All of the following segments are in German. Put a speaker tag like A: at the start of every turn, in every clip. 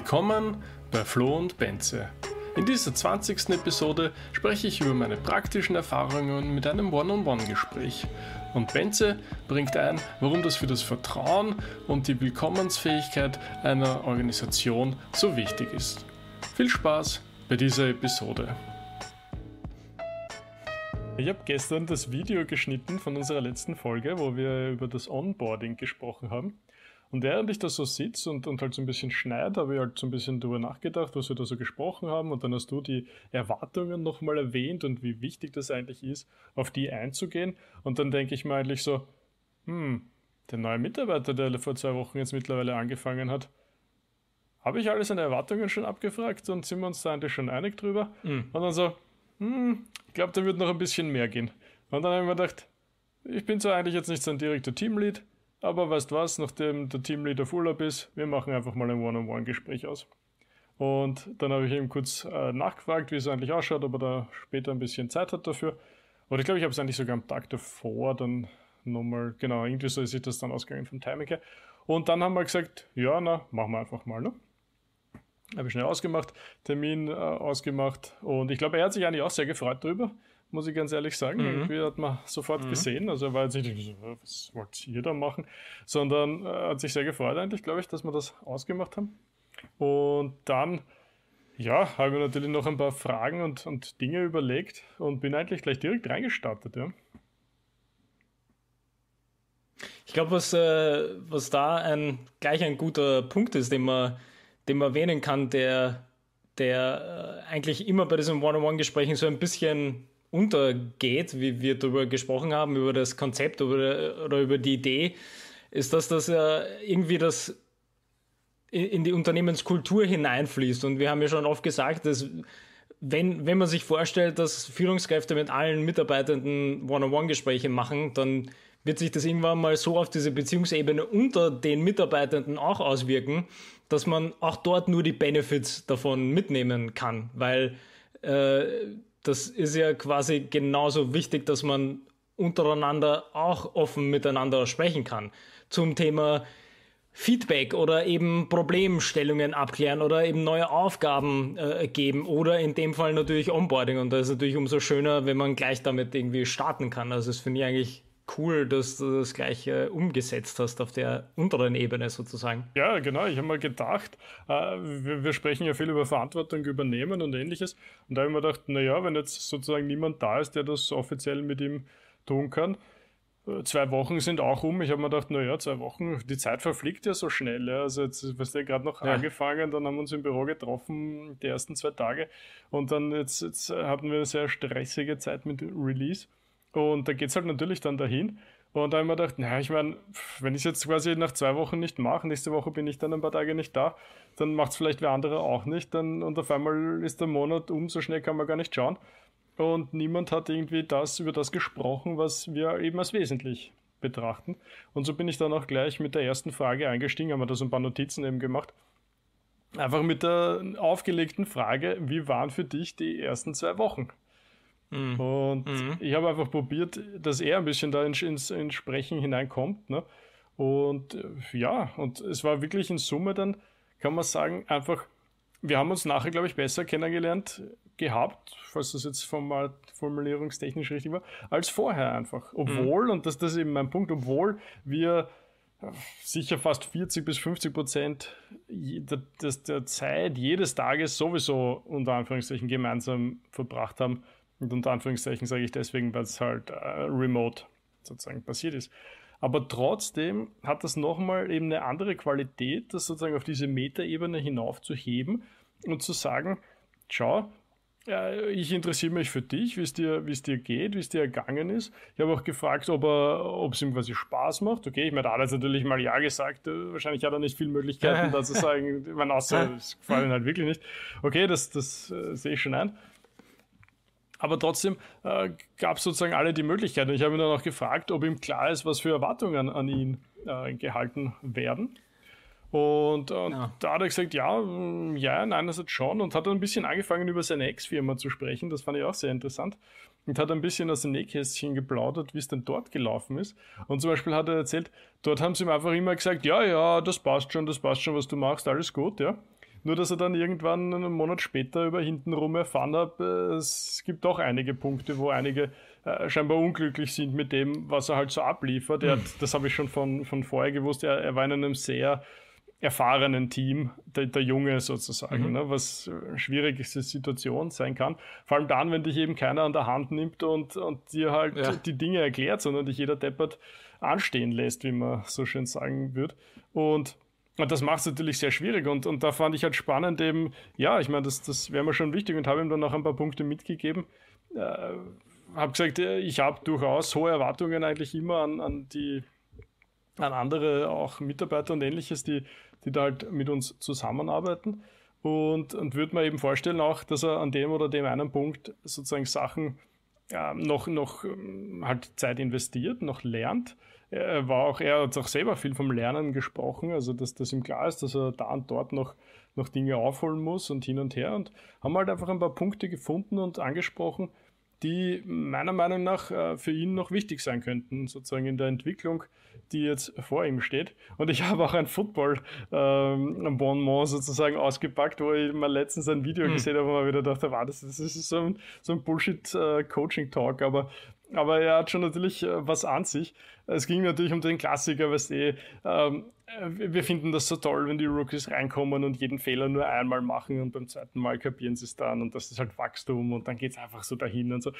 A: Willkommen bei Flo und Benze. In dieser 20. Episode spreche ich über meine praktischen Erfahrungen mit einem One-on-One-Gespräch. Und Benze bringt ein, warum das für das Vertrauen und die Willkommensfähigkeit einer Organisation so wichtig ist. Viel Spaß bei dieser Episode. Ich habe gestern das Video geschnitten von unserer letzten Folge, wo wir über das Onboarding gesprochen haben. Und während ich da so sitze und, und halt so ein bisschen schneide, habe ich halt so ein bisschen darüber nachgedacht, was wir da so gesprochen haben. Und dann hast du die Erwartungen nochmal erwähnt und wie wichtig das eigentlich ist, auf die einzugehen. Und dann denke ich mir eigentlich so, hm, der neue Mitarbeiter, der vor zwei Wochen jetzt mittlerweile angefangen hat, habe ich alles an Erwartungen schon abgefragt und sind wir uns da eigentlich schon einig drüber? Mhm. Und dann so, hm, ich glaube, da wird noch ein bisschen mehr gehen. Und dann habe ich mir gedacht, ich bin zwar eigentlich jetzt nicht so ein direkter Teamlead, aber weißt was, nachdem der Teamlead auf Urlaub ist, wir machen einfach mal ein One-on-One-Gespräch aus. Und dann habe ich ihm kurz äh, nachgefragt, wie es eigentlich ausschaut, ob er da später ein bisschen Zeit hat dafür. Oder ich glaube, ich habe es eigentlich sogar am Tag davor dann nochmal, genau, irgendwie so ist sich das dann ausgegangen vom Timing her. Und dann haben wir gesagt, ja, na, machen wir einfach mal, ne? Habe ich schnell ausgemacht, Termin äh, ausgemacht und ich glaube, er hat sich eigentlich auch sehr gefreut darüber muss ich ganz ehrlich sagen. Mhm. Irgendwie hat man sofort mhm. gesehen. Also er war jetzt nicht so, was wollt ihr da machen? Sondern äh, hat sich sehr gefreut eigentlich, glaube ich, dass wir das ausgemacht haben. Und dann, ja, habe ich natürlich noch ein paar Fragen und, und Dinge überlegt und bin eigentlich gleich direkt reingestartet, ja.
B: Ich glaube, was, äh, was da ein, gleich ein guter Punkt ist, den man, den man erwähnen kann, der, der äh, eigentlich immer bei diesen One-on-One-Gesprächen so ein bisschen untergeht, wie wir darüber gesprochen haben, über das Konzept oder, oder über die Idee, ist, dass das ja irgendwie das in die Unternehmenskultur hineinfließt. Und wir haben ja schon oft gesagt, dass wenn, wenn man sich vorstellt, dass Führungskräfte mit allen Mitarbeitenden One-on-One-Gespräche machen, dann wird sich das irgendwann mal so auf diese Beziehungsebene unter den Mitarbeitenden auch auswirken, dass man auch dort nur die Benefits davon mitnehmen kann, weil äh, das ist ja quasi genauso wichtig, dass man untereinander auch offen miteinander sprechen kann. Zum Thema Feedback oder eben Problemstellungen abklären oder eben neue Aufgaben äh, geben oder in dem Fall natürlich Onboarding. Und das ist natürlich umso schöner, wenn man gleich damit irgendwie starten kann. Also das finde ich eigentlich cool, dass du das gleich äh, umgesetzt hast auf der unteren Ebene sozusagen.
A: Ja, genau. Ich habe mal gedacht, äh, wir, wir, sprechen ja viel über Verantwortung übernehmen und ähnliches. Und da habe ich mir gedacht, naja, wenn jetzt sozusagen niemand da ist, der das offiziell mit ihm tun kann, äh, zwei Wochen sind auch um. Ich habe mir gedacht, naja, zwei Wochen, die Zeit verfliegt ja so schnell. Ja. Also jetzt, was der gerade noch ja. angefangen, dann haben wir uns im Büro getroffen, die ersten zwei Tage. Und dann jetzt, jetzt hatten wir eine sehr stressige Zeit mit Release. Und da geht es halt natürlich dann dahin. Und da habe ich mir gedacht, naja, ich meine, wenn ich es jetzt quasi nach zwei Wochen nicht mache, nächste Woche bin ich dann ein paar Tage nicht da, dann macht es vielleicht wer andere auch nicht. Dann, und auf einmal ist der Monat um, so schnell kann man gar nicht schauen. Und niemand hat irgendwie das über das gesprochen, was wir eben als wesentlich betrachten. Und so bin ich dann auch gleich mit der ersten Frage eingestiegen, haben wir da so ein paar Notizen eben gemacht. Einfach mit der aufgelegten Frage, wie waren für dich die ersten zwei Wochen? Mhm. Und mhm. ich habe einfach probiert, dass er ein bisschen da ins, ins, ins Sprechen hineinkommt. Ne? Und äh, ja, und es war wirklich in Summe dann, kann man sagen, einfach, wir haben uns nachher, glaube ich, besser kennengelernt gehabt, falls das jetzt formal, formulierungstechnisch richtig war, als vorher einfach. Obwohl, mhm. und das, das ist eben mein Punkt, obwohl wir sicher fast 40 bis 50 Prozent der, der Zeit jedes Tages sowieso unter Anführungszeichen gemeinsam verbracht haben, und unter Anführungszeichen sage ich deswegen, weil es halt äh, remote sozusagen passiert ist. Aber trotzdem hat das nochmal eben eine andere Qualität, das sozusagen auf diese Metaebene hinaufzuheben und zu sagen, schau, äh, ich interessiere mich für dich, wie es dir, wie es dir geht, wie es dir ergangen ist. Ich habe auch gefragt, ob er, ob es ihm quasi Spaß macht. Okay, ich meine, da hat er natürlich mal Ja gesagt. Äh, wahrscheinlich hat er nicht viele Möglichkeiten, da zu sagen, meine, außer es gefällt ihm halt wirklich nicht. Okay, das, das äh, sehe ich schon ein. Aber trotzdem äh, gab es sozusagen alle die Möglichkeiten. Ich habe ihn dann auch gefragt, ob ihm klar ist, was für Erwartungen an ihn äh, gehalten werden. Und, und ja. da hat er gesagt, ja, mm, ja, nein, das hat schon. Und hat dann ein bisschen angefangen, über seine Ex-Firma zu sprechen. Das fand ich auch sehr interessant. Und hat ein bisschen aus dem Nähkästchen geplaudert, wie es denn dort gelaufen ist. Und zum Beispiel hat er erzählt, dort haben sie ihm einfach immer gesagt, ja, ja, das passt schon, das passt schon, was du machst, alles gut, ja. Nur, dass er dann irgendwann einen Monat später über hintenrum erfahren hat, es gibt doch einige Punkte, wo einige äh, scheinbar unglücklich sind mit dem, was er halt so abliefert. Er hat, das habe ich schon von, von vorher gewusst, er, er war in einem sehr erfahrenen Team, der, der Junge sozusagen, mhm. ne, was eine schwierige Situation sein kann. Vor allem dann, wenn dich eben keiner an der Hand nimmt und, und dir halt ja. die Dinge erklärt, sondern dich jeder deppert anstehen lässt, wie man so schön sagen wird. Und, und das macht es natürlich sehr schwierig. Und, und da fand ich halt spannend eben, ja, ich meine, das, das wäre mir schon wichtig und habe ihm dann noch ein paar Punkte mitgegeben. Äh, habe gesagt, äh, ich habe durchaus hohe Erwartungen eigentlich immer an, an die an andere auch Mitarbeiter und ähnliches, die die da halt mit uns zusammenarbeiten. Und, und würde mir eben vorstellen auch, dass er an dem oder dem einen Punkt sozusagen Sachen äh, noch, noch ähm, halt Zeit investiert, noch lernt. Er war auch, er hat auch selber viel vom Lernen gesprochen, also dass das ihm klar ist, dass er da und dort noch, noch Dinge aufholen muss und hin und her und haben halt einfach ein paar Punkte gefunden und angesprochen, die meiner Meinung nach äh, für ihn noch wichtig sein könnten, sozusagen in der Entwicklung, die jetzt vor ihm steht. Und ich habe auch ein Football-Bonbon ähm, sozusagen ausgepackt, wo ich mal letztens ein Video hm. gesehen habe, wo man wieder dachte, wow, das, das ist so ein, so ein Bullshit-Coaching-Talk, äh, aber aber er hat schon natürlich äh, was an sich. Es ging natürlich um den Klassiker, was eh, ähm, wir finden das so toll, wenn die Rookies reinkommen und jeden Fehler nur einmal machen und beim zweiten Mal kapieren sie es dann und das ist halt Wachstum und dann geht es einfach so dahin und so.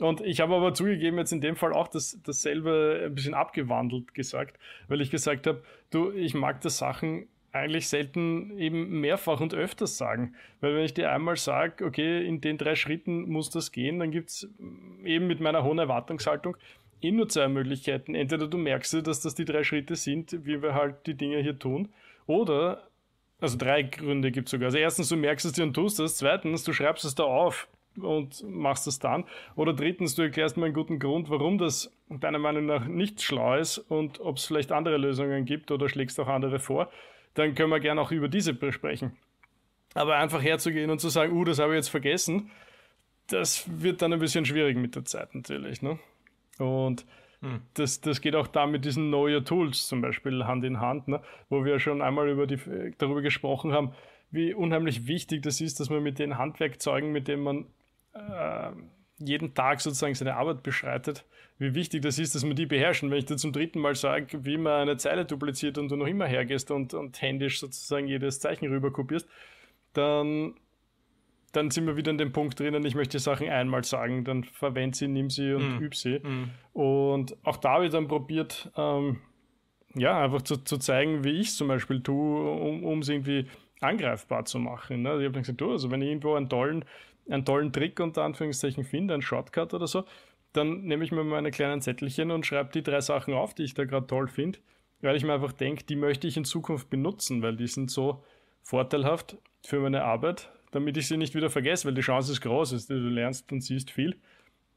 A: Und ich habe aber zugegeben, jetzt in dem Fall auch das, dasselbe ein bisschen abgewandelt gesagt, weil ich gesagt habe, du, ich mag das Sachen eigentlich selten eben mehrfach und öfters sagen. Weil wenn ich dir einmal sage, okay, in den drei Schritten muss das gehen, dann gibt es eben mit meiner hohen Erwartungshaltung eh nur zwei Möglichkeiten. Entweder du merkst, dass das die drei Schritte sind, wie wir halt die Dinge hier tun, oder, also drei Gründe gibt es sogar. Also erstens, du merkst es dir und tust es. Zweitens, du schreibst es da auf und machst es dann. Oder drittens, du erklärst mir einen guten Grund, warum das deiner Meinung nach nicht schlau ist und ob es vielleicht andere Lösungen gibt oder schlägst auch andere vor dann können wir gerne auch über diese besprechen. Aber einfach herzugehen und zu sagen, uh, das habe ich jetzt vergessen, das wird dann ein bisschen schwierig mit der Zeit natürlich. Ne? Und hm. das, das geht auch da mit diesen Know Your Tools zum Beispiel Hand in Hand, ne? wo wir schon einmal über die, darüber gesprochen haben, wie unheimlich wichtig das ist, dass man mit den Handwerkzeugen, mit denen man äh, jeden Tag sozusagen seine Arbeit beschreitet, wie wichtig das ist, dass man die beherrschen. Wenn ich dir zum dritten Mal sage, wie man eine Zeile dupliziert und du noch immer hergehst und, und händisch sozusagen jedes Zeichen rüber kopierst, dann, dann sind wir wieder an dem Punkt drinnen, ich möchte Sachen einmal sagen, dann verwende sie, nimm sie und mm. üb sie. Mm. Und auch da habe ich dann probiert, ähm, ja, einfach zu, zu zeigen, wie ich es zum Beispiel tue, um es irgendwie angreifbar zu machen. Ne? Ich habe dann gesagt, du, also wenn ich irgendwo einen tollen einen tollen Trick unter Anführungszeichen finde, einen Shortcut oder so, dann nehme ich mir meine kleinen Zettelchen und schreibe die drei Sachen auf, die ich da gerade toll finde, weil ich mir einfach denke, die möchte ich in Zukunft benutzen, weil die sind so vorteilhaft für meine Arbeit, damit ich sie nicht wieder vergesse, weil die Chance ist groß, du lernst und siehst viel,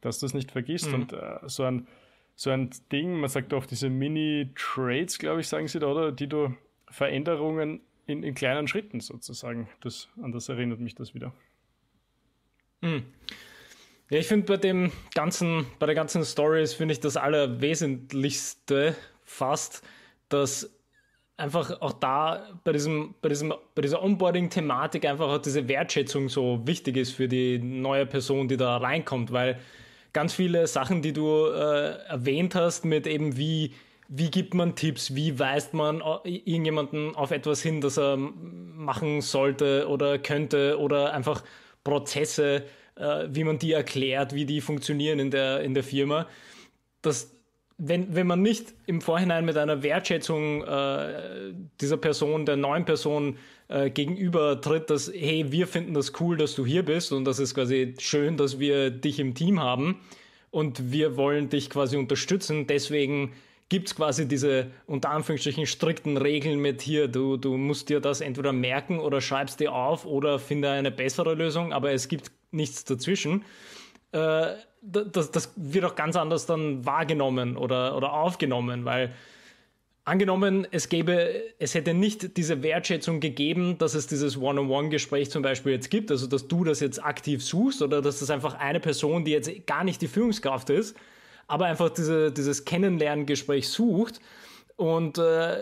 A: dass du es nicht vergisst. Mhm. Und äh, so, ein, so ein Ding, man sagt auch diese Mini-Trades, glaube ich, sagen sie da, oder? Die du Veränderungen in, in kleinen Schritten sozusagen, das, an das erinnert mich das wieder.
B: Mhm. Ja, ich finde bei dem ganzen, bei der ganzen Stories finde ich das Allerwesentlichste fast, dass einfach auch da bei diesem, bei diesem, bei dieser Onboarding-Thematik einfach auch diese Wertschätzung so wichtig ist für die neue Person, die da reinkommt, weil ganz viele Sachen, die du äh, erwähnt hast, mit eben wie, wie gibt man Tipps, wie weist man irgendjemanden auf etwas hin, das er machen sollte oder könnte oder einfach Prozesse, äh, wie man die erklärt, wie die funktionieren in der, in der Firma. Das, wenn, wenn man nicht im Vorhinein mit einer Wertschätzung äh, dieser Person, der neuen Person äh, gegenüber tritt, dass, hey, wir finden das cool, dass du hier bist und das ist quasi schön, dass wir dich im Team haben und wir wollen dich quasi unterstützen, deswegen gibt es quasi diese unter Anführungsstrichen strikten Regeln mit hier, du, du musst dir das entweder merken oder schreibst dir auf oder finde eine bessere Lösung, aber es gibt nichts dazwischen. Äh, das, das wird auch ganz anders dann wahrgenommen oder, oder aufgenommen, weil angenommen, es gäbe, es hätte nicht diese Wertschätzung gegeben, dass es dieses One-on-One-Gespräch zum Beispiel jetzt gibt, also dass du das jetzt aktiv suchst oder dass das einfach eine Person, die jetzt gar nicht die Führungskraft ist, aber einfach diese, dieses Kennenlerngespräch sucht Und äh,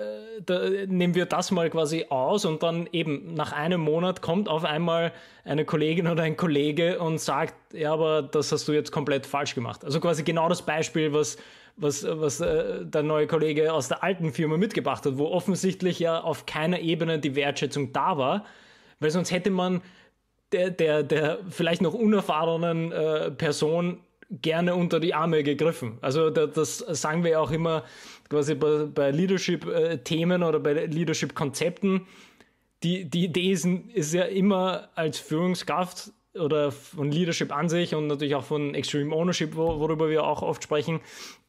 B: da nehmen wir das mal quasi aus und dann eben nach einem Monat kommt auf einmal eine Kollegin oder ein Kollege und sagt, ja, aber das hast du jetzt komplett falsch gemacht. Also quasi genau das Beispiel, was, was, was äh, der neue Kollege aus der alten Firma mitgebracht hat, wo offensichtlich ja auf keiner Ebene die Wertschätzung da war, weil sonst hätte man der, der, der vielleicht noch unerfahrenen äh, Person gerne unter die Arme gegriffen. Also da, das sagen wir auch immer quasi bei, bei Leadership-Themen oder bei Leadership-Konzepten. Die, die Idee ist, ist ja immer als Führungskraft oder von Leadership an sich und natürlich auch von Extreme Ownership, worüber wir auch oft sprechen,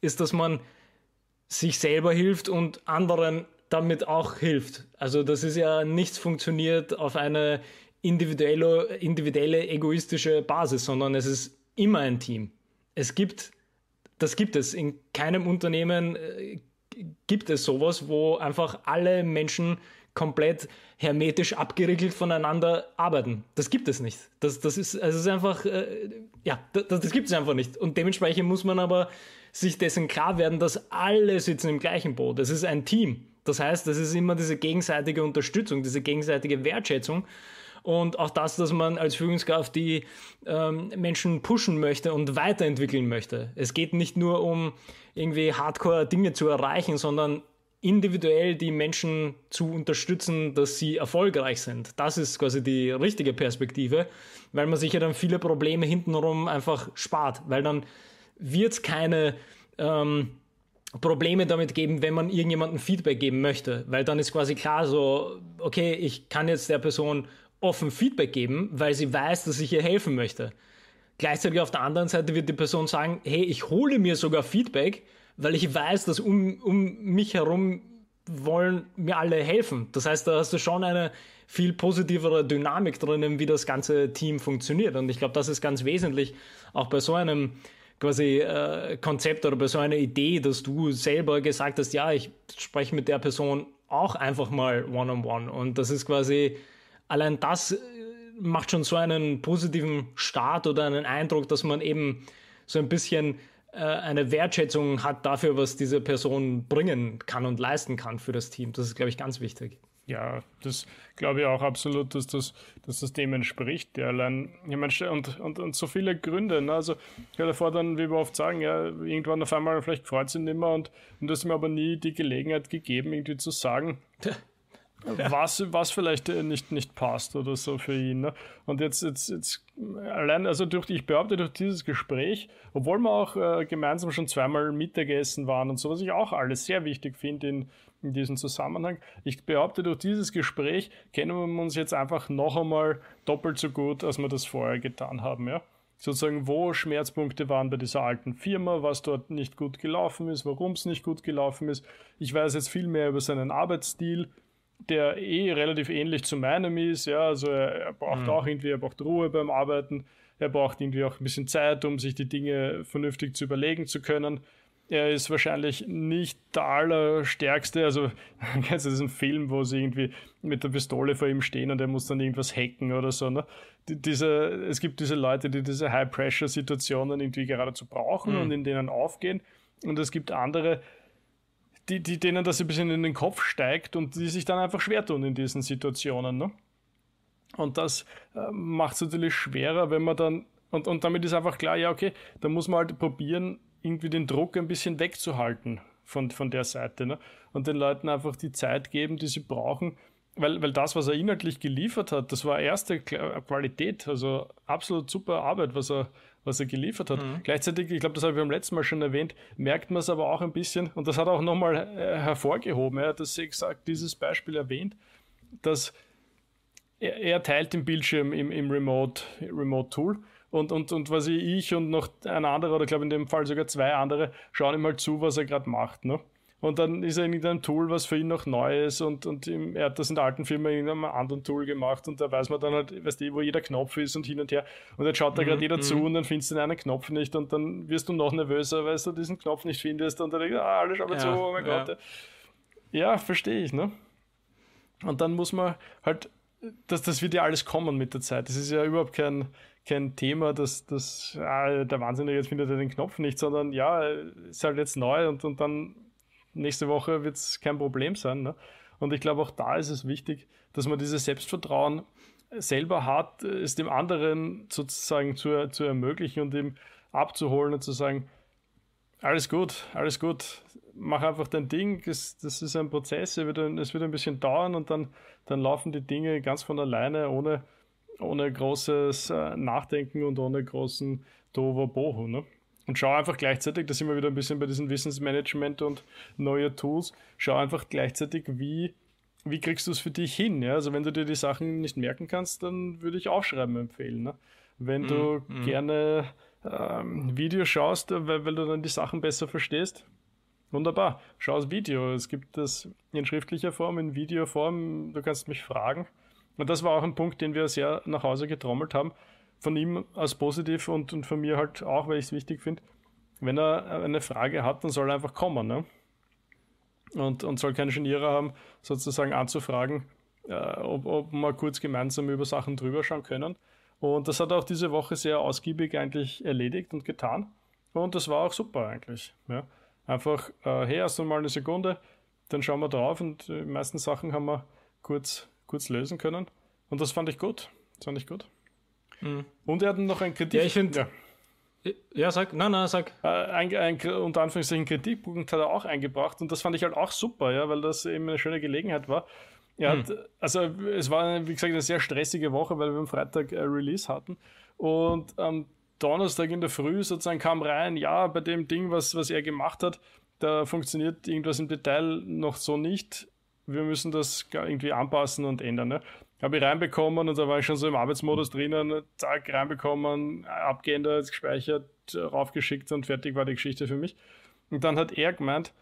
B: ist, dass man sich selber hilft und anderen damit auch hilft. Also das ist ja nichts funktioniert auf eine individuelle, individuelle egoistische Basis, sondern es ist immer ein Team. Es gibt, das gibt es. In keinem Unternehmen äh, gibt es sowas, wo einfach alle Menschen komplett hermetisch abgeriegelt voneinander arbeiten. Das gibt es nicht. Das, das, ist, also ist einfach, äh, ja, das, das gibt es einfach nicht. Und dementsprechend muss man aber sich dessen klar werden, dass alle sitzen im gleichen Boot. Es ist ein Team. Das heißt, es ist immer diese gegenseitige Unterstützung, diese gegenseitige Wertschätzung und auch das, dass man als Führungskraft die ähm, Menschen pushen möchte und weiterentwickeln möchte. Es geht nicht nur um irgendwie hardcore Dinge zu erreichen, sondern individuell die Menschen zu unterstützen, dass sie erfolgreich sind. Das ist quasi die richtige Perspektive, weil man sich ja dann viele Probleme hintenrum einfach spart, weil dann wird es keine ähm, Probleme damit geben, wenn man irgendjemandem Feedback geben möchte, weil dann ist quasi klar so, okay, ich kann jetzt der Person offen Feedback geben, weil sie weiß, dass ich ihr helfen möchte. Gleichzeitig auf der anderen Seite wird die Person sagen, hey, ich hole mir sogar Feedback, weil ich weiß, dass um, um mich herum wollen mir alle helfen. Das heißt, da hast du schon eine viel positivere Dynamik drinnen, wie das ganze Team funktioniert. Und ich glaube, das ist ganz wesentlich, auch bei so einem quasi äh, Konzept oder bei so einer Idee, dass du selber gesagt hast, ja, ich spreche mit der Person auch einfach mal one-on-one. -on -one. Und das ist quasi allein das äh, macht schon so einen positiven Start oder einen Eindruck, dass man eben so ein bisschen äh, eine Wertschätzung hat dafür, was diese Person bringen kann und leisten kann für das Team. Das ist, glaube ich, ganz wichtig.
A: Ja, das glaube ich auch absolut, dass das, dass das dem entspricht. Ja, allein, ich meine, und, und, und so viele Gründe. Ne? Also, ich werde davor dann, wie wir oft sagen, ja, irgendwann auf einmal vielleicht freut sich nicht mehr und, und du hast mir aber nie die Gelegenheit gegeben, irgendwie zu sagen, was, was vielleicht äh, nicht, nicht passt oder so für ihn. Ne? Und jetzt, jetzt, jetzt allein, also durch, ich behaupte, durch dieses Gespräch, obwohl wir auch äh, gemeinsam schon zweimal Mittagessen waren und so, was ich auch alles sehr wichtig finde in, in diesem Zusammenhang, ich behaupte, durch dieses Gespräch kennen wir uns jetzt einfach noch einmal doppelt so gut, als wir das vorher getan haben. Ja? sozusagen, wo Schmerzpunkte waren bei dieser alten Firma, was dort nicht gut gelaufen ist, warum es nicht gut gelaufen ist. Ich weiß jetzt viel mehr über seinen Arbeitsstil, der eh relativ ähnlich zu meinem ist. Ja, also er, er braucht mhm. auch irgendwie, er braucht Ruhe beim Arbeiten. Er braucht irgendwie auch ein bisschen Zeit, um sich die Dinge vernünftig zu überlegen zu können. Er ist wahrscheinlich nicht der allerstärkste. Also, kennst du diesen Film, wo sie irgendwie mit der Pistole vor ihm stehen und er muss dann irgendwas hacken oder so, ne? Die, diese, es gibt diese Leute, die diese High-Pressure-Situationen irgendwie geradezu brauchen mhm. und in denen aufgehen. Und es gibt andere, die, die, denen das ein bisschen in den Kopf steigt und die sich dann einfach schwer tun in diesen Situationen. Ne? Und das äh, macht es natürlich schwerer, wenn man dann, und, und damit ist einfach klar, ja, okay, da muss man halt probieren, irgendwie den Druck ein bisschen wegzuhalten von, von der Seite. Ne? Und den Leuten einfach die Zeit geben, die sie brauchen, weil, weil das, was er inhaltlich geliefert hat, das war erste Qualität, also absolut super Arbeit, was er, was er geliefert hat. Mhm. Gleichzeitig, ich glaube, das habe ich beim letzten Mal schon erwähnt, merkt man es aber auch ein bisschen, und das hat er auch nochmal äh, hervorgehoben, er hat das exakt dieses Beispiel erwähnt, dass er, er teilt den Bildschirm im, im Remote, Remote Tool und, und, und was ich und noch ein anderer, oder glaube in dem Fall sogar zwei andere, schauen ihm halt zu, was er gerade macht. Ne? Und dann ist er in irgendeinem Tool, was für ihn noch neu ist und, und er hat das in der alten Firma in einem anderen Tool gemacht und da weiß man dann halt, weißt du, wo jeder Knopf ist und hin und her. Und jetzt schaut da gerade mhm, jeder zu mhm. und dann findest du einen Knopf nicht und dann wirst du noch nervöser, weil du diesen Knopf nicht findest und dann denkst du, ah, alle schauen ja, zu, oh mein ja. Gott. Ja, verstehe ich, ne? Und dann muss man halt, das, das wird ja alles kommen mit der Zeit. Das ist ja überhaupt kein, kein Thema, dass, dass ah, der Wahnsinnige jetzt findet er den Knopf nicht, sondern ja, ist halt jetzt neu und, und dann nächste Woche wird es kein Problem sein. Ne? Und ich glaube, auch da ist es wichtig, dass man dieses Selbstvertrauen selber hat, es dem anderen sozusagen zu, zu ermöglichen und ihm abzuholen und zu sagen, alles gut, alles gut, mach einfach dein Ding, das, das ist ein Prozess, es wird, ein, es wird ein bisschen dauern und dann, dann laufen die Dinge ganz von alleine, ohne, ohne großes äh, Nachdenken und ohne großen Tohuwabohu. Ne? Und schau einfach gleichzeitig, da sind wir wieder ein bisschen bei diesem Wissensmanagement und neue Tools, schau einfach gleichzeitig, wie, wie kriegst du es für dich hin. Ja? Also wenn du dir die Sachen nicht merken kannst, dann würde ich Aufschreiben empfehlen. Ne? Wenn du mm, mm. gerne ähm, Videos schaust, weil, weil du dann die Sachen besser verstehst, wunderbar, schau das Video. Es gibt das in schriftlicher Form, in Videoform, du kannst mich fragen. Und das war auch ein Punkt, den wir sehr nach Hause getrommelt haben von ihm als positiv und, und von mir halt auch, weil ich es wichtig finde. Wenn er eine Frage hat, dann soll er einfach kommen. Ne? Und, und soll keine Geniere haben, sozusagen anzufragen, äh, ob, ob wir kurz gemeinsam über Sachen drüber schauen können. Und das hat er auch diese Woche sehr ausgiebig eigentlich erledigt und getan. Und das war auch super eigentlich. Ja. Einfach, äh, hey, erst einmal eine Sekunde, dann schauen wir drauf und die meisten Sachen haben wir kurz, kurz lösen können. Und das fand ich gut. Das fand ich gut. Mhm. Und er hat noch ein Kritik.
B: Ja, ich finde. Ja. ja. sag, nein, nein, sag.
A: Äh, ein, ein, unter Anführungszeichen Kritikpunkt hat er auch eingebracht und das fand ich halt auch super, ja, weil das eben eine schöne Gelegenheit war. Er hat, hm. also es war, wie gesagt, eine sehr stressige Woche, weil wir am Freitag äh, Release hatten und am Donnerstag in der Früh sozusagen kam rein, ja, bei dem Ding, was, was er gemacht hat, da funktioniert irgendwas im Detail noch so nicht. Wir müssen das irgendwie anpassen und ändern. Ne? Habe ich reinbekommen und da war ich schon so im Arbeitsmodus drinnen, zack, reinbekommen, abgeändert, gespeichert, raufgeschickt und fertig war die Geschichte für mich. Und dann hat er gemeint,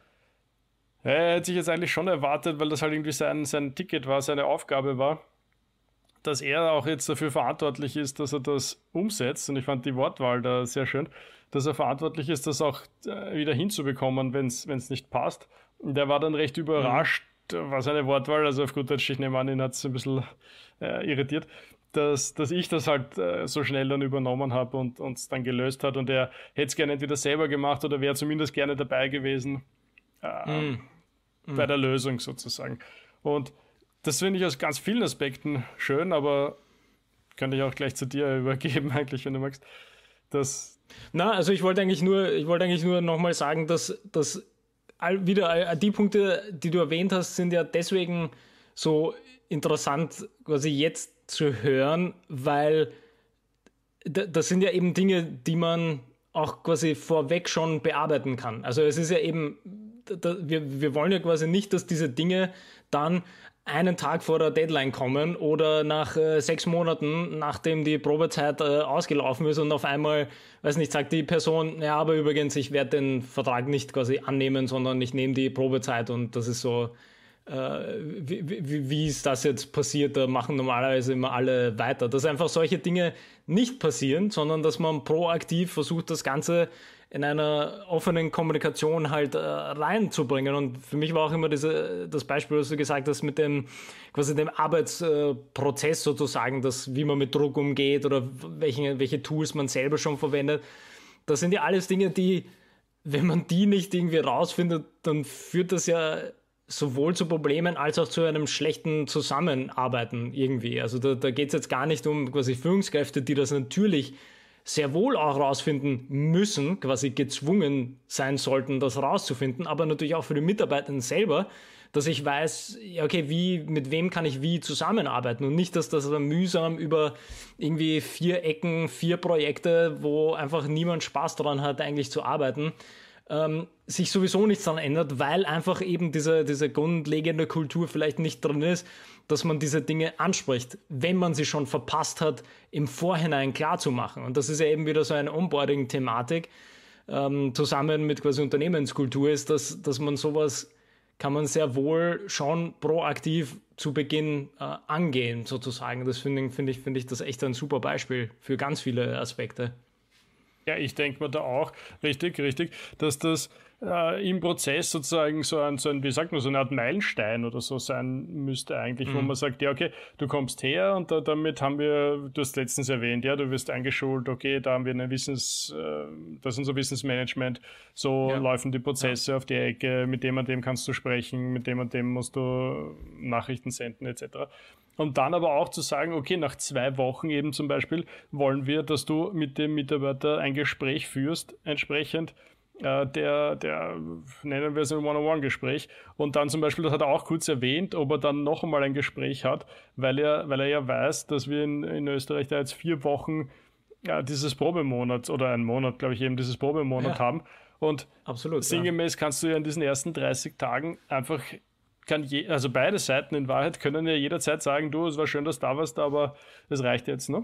A: er hätte sich jetzt eigentlich schon erwartet, weil das halt irgendwie sein, sein Ticket war, seine Aufgabe war, dass er auch jetzt dafür verantwortlich ist, dass er das umsetzt. Und ich fand die Wortwahl da sehr schön, dass er verantwortlich ist, das auch äh, wieder hinzubekommen, wenn es nicht passt. Und der war dann recht überrascht, war seine Wortwahl, also auf gut Deutsch, ich nehme an, ihn hat es ein bisschen äh, irritiert, dass, dass ich das halt äh, so schnell dann übernommen habe und uns dann gelöst hat und er hätte es gerne entweder selber gemacht oder wäre zumindest gerne dabei gewesen äh, mm. bei mm. der Lösung sozusagen. Und das finde ich aus ganz vielen Aspekten schön, aber könnte ich auch gleich zu dir übergeben, eigentlich, wenn du magst. Das
B: Na, also ich wollte eigentlich nur, ich wollte eigentlich nur nochmal sagen, dass, dass all, wieder all, die Punkte, die du erwähnt hast, sind ja deswegen so interessant, quasi jetzt zu hören, weil das sind ja eben Dinge, die man auch quasi vorweg schon bearbeiten kann. Also es ist ja eben, wir wollen ja quasi nicht, dass diese Dinge dann einen Tag vor der Deadline kommen oder nach äh, sechs Monaten, nachdem die Probezeit äh, ausgelaufen ist und auf einmal, weiß nicht, sagt die Person, ja, aber übrigens, ich werde den Vertrag nicht quasi annehmen, sondern ich nehme die Probezeit und das ist so, äh, wie, wie, wie, ist das jetzt passiert? Da machen normalerweise immer alle weiter. Dass einfach solche Dinge nicht passieren, sondern dass man proaktiv versucht, das Ganze in einer offenen Kommunikation halt äh, reinzubringen. Und für mich war auch immer diese, das Beispiel, was du gesagt hast, mit dem quasi dem Arbeitsprozess sozusagen, das, wie man mit Druck umgeht oder welche, welche Tools man selber schon verwendet. Das sind ja alles Dinge, die, wenn man die nicht irgendwie rausfindet, dann führt das ja sowohl zu Problemen als auch zu einem schlechten Zusammenarbeiten irgendwie. Also da, da geht es jetzt gar nicht um quasi Führungskräfte, die das natürlich sehr wohl auch rausfinden müssen, quasi gezwungen sein sollten, das rauszufinden, aber natürlich auch für die Mitarbeitenden selber, dass ich weiß, okay, wie, mit wem kann ich wie zusammenarbeiten und nicht, dass das dann mühsam über irgendwie vier Ecken, vier Projekte, wo einfach niemand Spaß daran hat, eigentlich zu arbeiten, ähm, sich sowieso nichts daran ändert, weil einfach eben diese, diese grundlegende Kultur vielleicht nicht drin ist, dass man diese Dinge anspricht, wenn man sie schon verpasst hat, im Vorhinein klar zu machen. Und das ist ja eben wieder so eine Onboarding-Thematik, ähm, zusammen mit quasi Unternehmenskultur ist, dass, dass man sowas kann man sehr wohl schon proaktiv zu Beginn äh, angehen, sozusagen. Das finde find ich, finde ich das echt ein super Beispiel für ganz viele Aspekte.
A: Ja, ich denke mir da auch, richtig, richtig, dass das äh, im Prozess sozusagen so ein, so ein, wie sagt man, so eine Art Meilenstein oder so sein müsste eigentlich, mhm. wo man sagt, ja, okay, du kommst her und da, damit haben wir, du hast letztens erwähnt, ja, du wirst eingeschult, okay, da haben wir eine Wissens, äh, das ist unser Wissensmanagement, so ja. laufen die Prozesse ja. auf die Ecke, mit dem und dem kannst du sprechen, mit dem und dem musst du Nachrichten senden, etc. Und dann aber auch zu sagen, okay, nach zwei Wochen eben zum Beispiel wollen wir, dass du mit dem Mitarbeiter ein Gespräch führst, entsprechend der, der, nennen wir es ein One-on-One-Gespräch. Und dann zum Beispiel, das hat er auch kurz erwähnt, ob er dann noch einmal ein Gespräch hat, weil er, weil er ja weiß, dass wir in, in Österreich da jetzt vier Wochen ja, dieses Probemonat oder einen Monat, glaube ich, eben dieses Probemonat ja. haben. Und Absolut, sinngemäß ja. kannst du ja in diesen ersten 30 Tagen einfach kann je, also beide Seiten in Wahrheit können ja jederzeit sagen, du, es war schön, dass du da warst, aber es reicht jetzt, ne?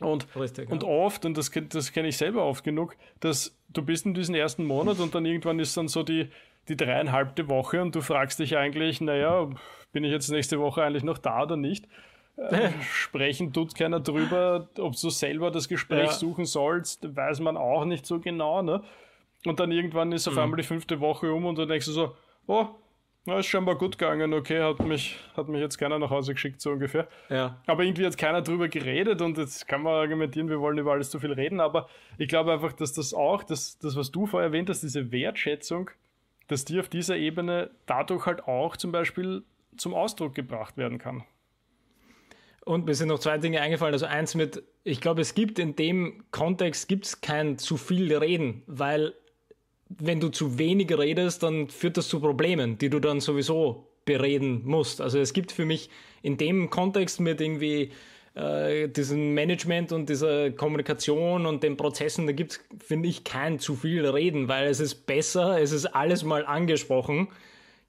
A: Und, Richtig, und ja. oft, und das, das kenne ich selber oft genug, dass du bist in diesem ersten Monat und dann irgendwann ist dann so die, die dreieinhalbte Woche und du fragst dich eigentlich, naja, bin ich jetzt nächste Woche eigentlich noch da oder nicht? Äh, sprechen tut keiner drüber, ob du selber das Gespräch ja. suchen sollst, weiß man auch nicht so genau, ne? Und dann irgendwann ist auf mhm. einmal die fünfte Woche um und dann denkst du so, oh, na, ist scheinbar gut gegangen, okay, hat mich, hat mich jetzt keiner nach Hause geschickt, so ungefähr. Ja. Aber irgendwie hat keiner drüber geredet und jetzt kann man argumentieren, wir wollen über alles zu viel reden, aber ich glaube einfach, dass das auch, das, das was du vorher erwähnt hast, diese Wertschätzung, dass die auf dieser Ebene dadurch halt auch zum Beispiel zum Ausdruck gebracht werden kann.
B: Und mir sind noch zwei Dinge eingefallen. Also eins mit, ich glaube, es gibt in dem Kontext gibt's kein zu viel Reden, weil wenn du zu wenig redest, dann führt das zu Problemen, die du dann sowieso bereden musst. Also es gibt für mich in dem Kontext mit irgendwie äh, diesem Management und dieser Kommunikation und den Prozessen, da gibt es, finde ich, kein zu viel Reden, weil es ist besser, es ist alles mal angesprochen,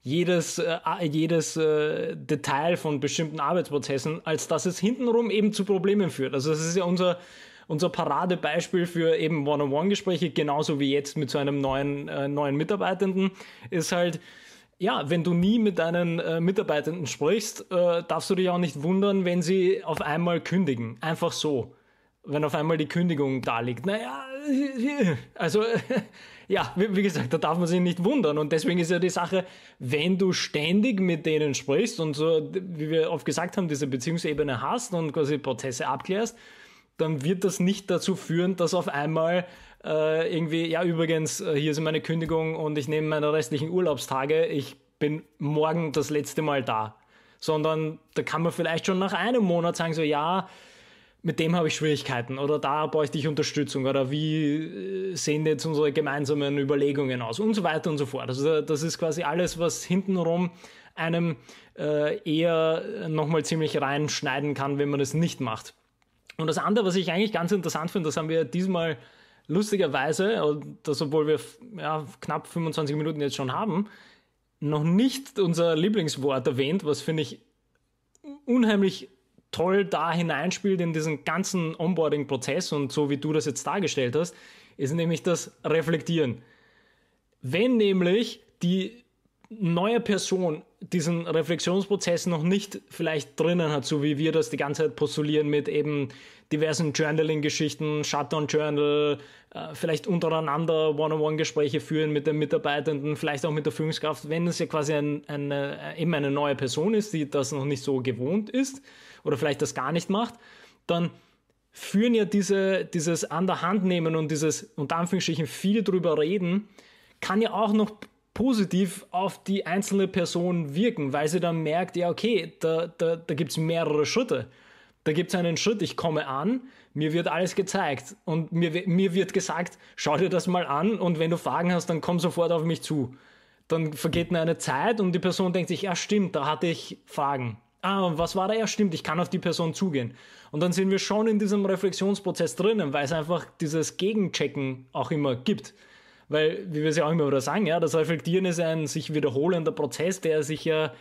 B: jedes, äh, jedes äh, Detail von bestimmten Arbeitsprozessen, als dass es hintenrum eben zu Problemen führt. Also das ist ja unser unser Paradebeispiel für eben One-on-One-Gespräche, genauso wie jetzt mit so einem neuen, äh, neuen Mitarbeitenden, ist halt, ja, wenn du nie mit deinen äh, Mitarbeitenden sprichst, äh, darfst du dich auch nicht wundern, wenn sie auf einmal kündigen. Einfach so. Wenn auf einmal die Kündigung da liegt. Naja, also, ja, wie, wie, gesagt, da darf man sich nicht wundern. Und deswegen ist ja die Sache, wenn du ständig mit denen sprichst und so, wie wir oft gesagt haben, diese Beziehungsebene hast und quasi Prozesse abklärst, dann wird das nicht dazu führen, dass auf einmal äh, irgendwie, ja, übrigens, äh, hier ist meine Kündigung und ich nehme meine restlichen Urlaubstage, ich bin morgen das letzte Mal da. Sondern da kann man vielleicht schon nach einem Monat sagen, so, ja, mit dem habe ich Schwierigkeiten oder da bräuchte ich Unterstützung oder wie äh, sehen jetzt unsere gemeinsamen Überlegungen aus und so weiter und so fort. Also das ist quasi alles, was hintenrum einem äh, eher nochmal ziemlich reinschneiden kann, wenn man das nicht macht. Und das andere, was ich eigentlich ganz interessant finde, das haben wir diesmal lustigerweise, das, obwohl wir ja, knapp 25 Minuten jetzt schon haben, noch nicht unser Lieblingswort erwähnt, was finde ich unheimlich toll da hineinspielt in diesen ganzen Onboarding-Prozess und so wie du das jetzt dargestellt hast, ist nämlich das Reflektieren. Wenn nämlich die neue Person diesen Reflexionsprozess noch nicht vielleicht drinnen hat, so wie wir das die ganze Zeit postulieren mit eben diversen Journaling-Geschichten, Shutdown-Journal, äh, vielleicht untereinander One-on-One-Gespräche führen mit den Mitarbeitenden, vielleicht auch mit der Führungskraft, wenn es ja quasi ein, eine, eben eine neue Person ist, die das noch nicht so gewohnt ist oder vielleicht das gar nicht macht, dann führen ja diese, dieses an der Hand nehmen und dieses unter Anführungsstrichen viel drüber reden, kann ja auch noch positiv auf die einzelne Person wirken, weil sie dann merkt, ja, okay, da, da, da gibt es mehrere Schritte. Da gibt es einen Schritt, ich komme an, mir wird alles gezeigt und mir, mir wird gesagt, schau dir das mal an und wenn du Fragen hast, dann komm sofort auf mich zu. Dann vergeht mir eine Zeit und die Person denkt sich, ja stimmt, da hatte ich Fragen. Ah, was war da? Ja stimmt, ich kann auf die Person zugehen. Und dann sind wir schon in diesem Reflexionsprozess drinnen, weil es einfach dieses Gegenchecken auch immer gibt. Weil, wie wir es ja auch immer wieder sagen, ja, das Reflektieren ist ein sich wiederholender Prozess, der sich ja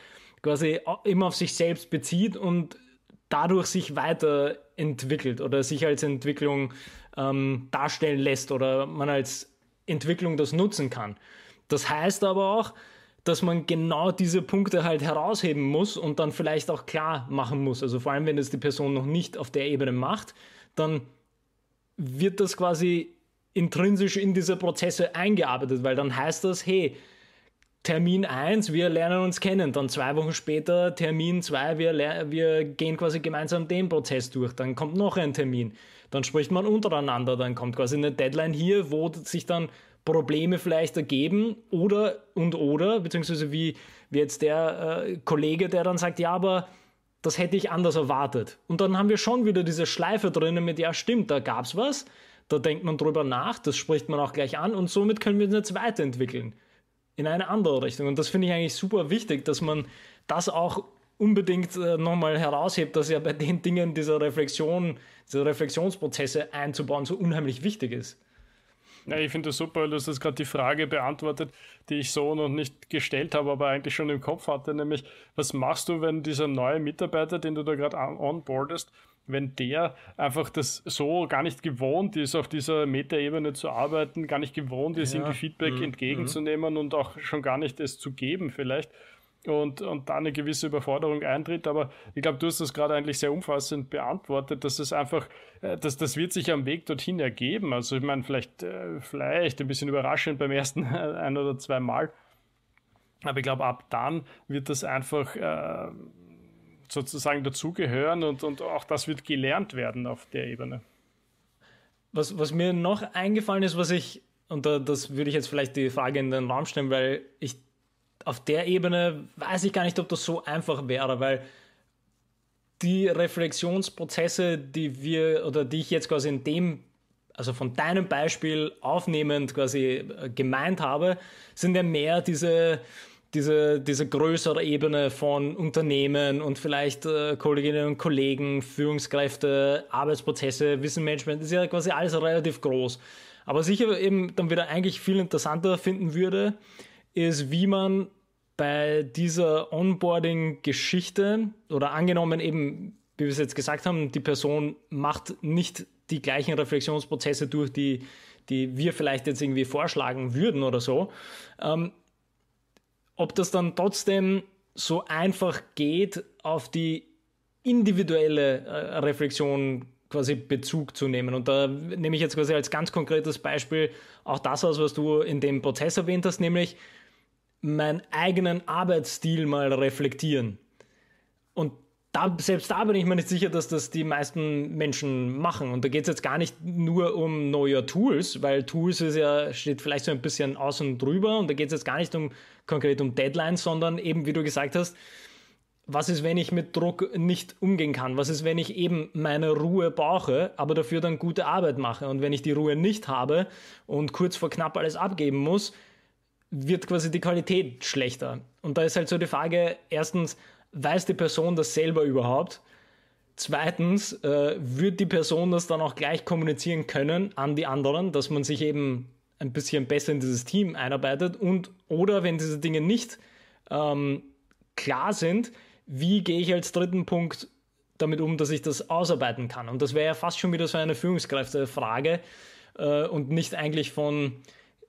B: quasi immer auf sich selbst bezieht und dadurch sich weiterentwickelt oder sich als Entwicklung ähm, darstellen lässt oder man als Entwicklung das nutzen kann. Das heißt aber auch, dass man genau diese Punkte halt herausheben muss und dann vielleicht auch klar machen muss. Also vor allem, wenn es die Person noch nicht auf der Ebene macht, dann wird das quasi intrinsisch in diese Prozesse eingearbeitet, weil dann heißt das, hey, Termin 1, wir lernen uns kennen, dann zwei Wochen später Termin 2, wir, wir gehen quasi gemeinsam den Prozess durch, dann kommt noch ein Termin, dann spricht man untereinander, dann kommt quasi eine Deadline hier, wo sich dann Probleme vielleicht ergeben oder und oder, beziehungsweise wie, wie jetzt der äh, Kollege, der dann sagt, ja, aber das hätte ich anders erwartet. Und dann haben wir schon wieder diese Schleife drinnen mit, ja, stimmt, da gab es was, da denkt man drüber nach, das spricht man auch gleich an und somit können wir uns jetzt weiterentwickeln in eine andere Richtung. Und das finde ich eigentlich super wichtig, dass man das auch unbedingt äh, nochmal heraushebt, dass ja bei den Dingen dieser Reflexion, diese Reflexionsprozesse einzubauen so unheimlich wichtig ist.
A: Ja, ich finde das super, hast jetzt gerade die Frage beantwortet, die ich so noch nicht gestellt habe, aber eigentlich schon im Kopf hatte, nämlich, was machst du, wenn dieser neue Mitarbeiter, den du da gerade onboardest, wenn der einfach das so gar nicht gewohnt ist, auf dieser Metaebene zu arbeiten, gar nicht gewohnt ist, ja. irgendwie Feedback mhm. entgegenzunehmen und auch schon gar nicht es zu geben vielleicht und, und da eine gewisse Überforderung eintritt. Aber ich glaube, du hast das gerade eigentlich sehr umfassend beantwortet, dass es einfach, äh, dass das wird sich am Weg dorthin ergeben. Also ich meine, vielleicht, äh, vielleicht ein bisschen überraschend beim ersten ein oder zwei Mal. Aber ich glaube, ab dann wird das einfach äh, sozusagen dazugehören und, und auch das wird gelernt werden auf der Ebene.
B: Was, was mir noch eingefallen ist, was ich, und da, das würde ich jetzt vielleicht die Frage in den Raum stellen, weil ich auf der Ebene weiß ich gar nicht, ob das so einfach wäre, weil die Reflexionsprozesse, die wir oder die ich jetzt quasi in dem, also von deinem Beispiel aufnehmend quasi äh, gemeint habe, sind ja mehr diese diese, diese größere Ebene von Unternehmen und vielleicht äh, Kolleginnen und Kollegen, Führungskräfte, Arbeitsprozesse, Wissenmanagement, ist ja quasi alles relativ groß. Aber sicher eben dann wieder eigentlich viel interessanter finden würde, ist, wie man bei dieser Onboarding-Geschichte oder angenommen eben, wie wir es jetzt gesagt haben, die Person macht nicht die gleichen Reflexionsprozesse durch, die, die wir vielleicht jetzt irgendwie vorschlagen würden oder so, ähm, ob das dann trotzdem so einfach geht, auf die individuelle äh, Reflexion quasi Bezug zu nehmen. Und da nehme ich jetzt quasi als ganz konkretes Beispiel auch das aus, was du in dem Prozess erwähnt hast, nämlich meinen eigenen Arbeitsstil mal reflektieren. Und da, selbst da bin ich mir nicht sicher, dass das die meisten Menschen machen. Und da geht es jetzt gar nicht nur um neue Tools, weil Tools ist ja, steht vielleicht so ein bisschen außen drüber und da geht es jetzt gar nicht um konkret um Deadlines, sondern eben, wie du gesagt hast, was ist, wenn ich mit Druck nicht umgehen kann? Was ist, wenn ich eben meine Ruhe brauche, aber dafür dann gute Arbeit mache? Und wenn ich die Ruhe nicht habe und kurz vor knapp alles abgeben muss, wird quasi die Qualität schlechter. Und da ist halt so die Frage, erstens, weiß die Person das selber überhaupt? Zweitens, äh, wird die Person das dann auch gleich kommunizieren können an die anderen, dass man sich eben ein bisschen besser in dieses Team einarbeitet und oder wenn diese Dinge nicht ähm, klar sind, wie gehe ich als dritten Punkt damit um, dass ich das ausarbeiten kann? Und das wäre ja fast schon wieder so eine Führungskräftefrage äh, und nicht eigentlich von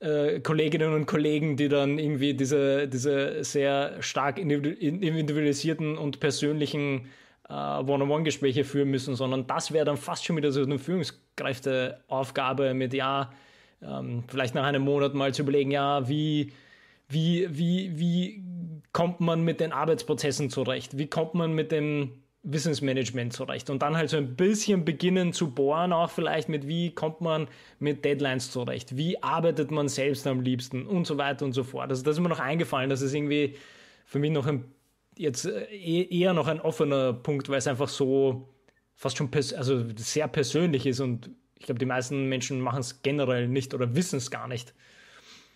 B: äh, Kolleginnen und Kollegen, die dann irgendwie diese, diese sehr stark individualisierten und persönlichen äh, One-on-One-Gespräche führen müssen, sondern das wäre dann fast schon wieder so eine Führungskräfteaufgabe mit, ja, ähm, vielleicht nach einem Monat mal zu überlegen, ja, wie, wie, wie, wie kommt man mit den Arbeitsprozessen zurecht? Wie kommt man mit dem Wissensmanagement zurecht und dann halt so ein bisschen beginnen zu bohren, auch vielleicht mit, wie kommt man mit Deadlines zurecht, wie arbeitet man selbst am liebsten und so weiter und so fort. Also das ist mir noch eingefallen, das ist irgendwie für mich noch ein, jetzt äh, eher noch ein offener Punkt, weil es einfach so fast schon also sehr persönlich ist und ich glaube, die meisten Menschen machen es generell nicht oder wissen es gar nicht.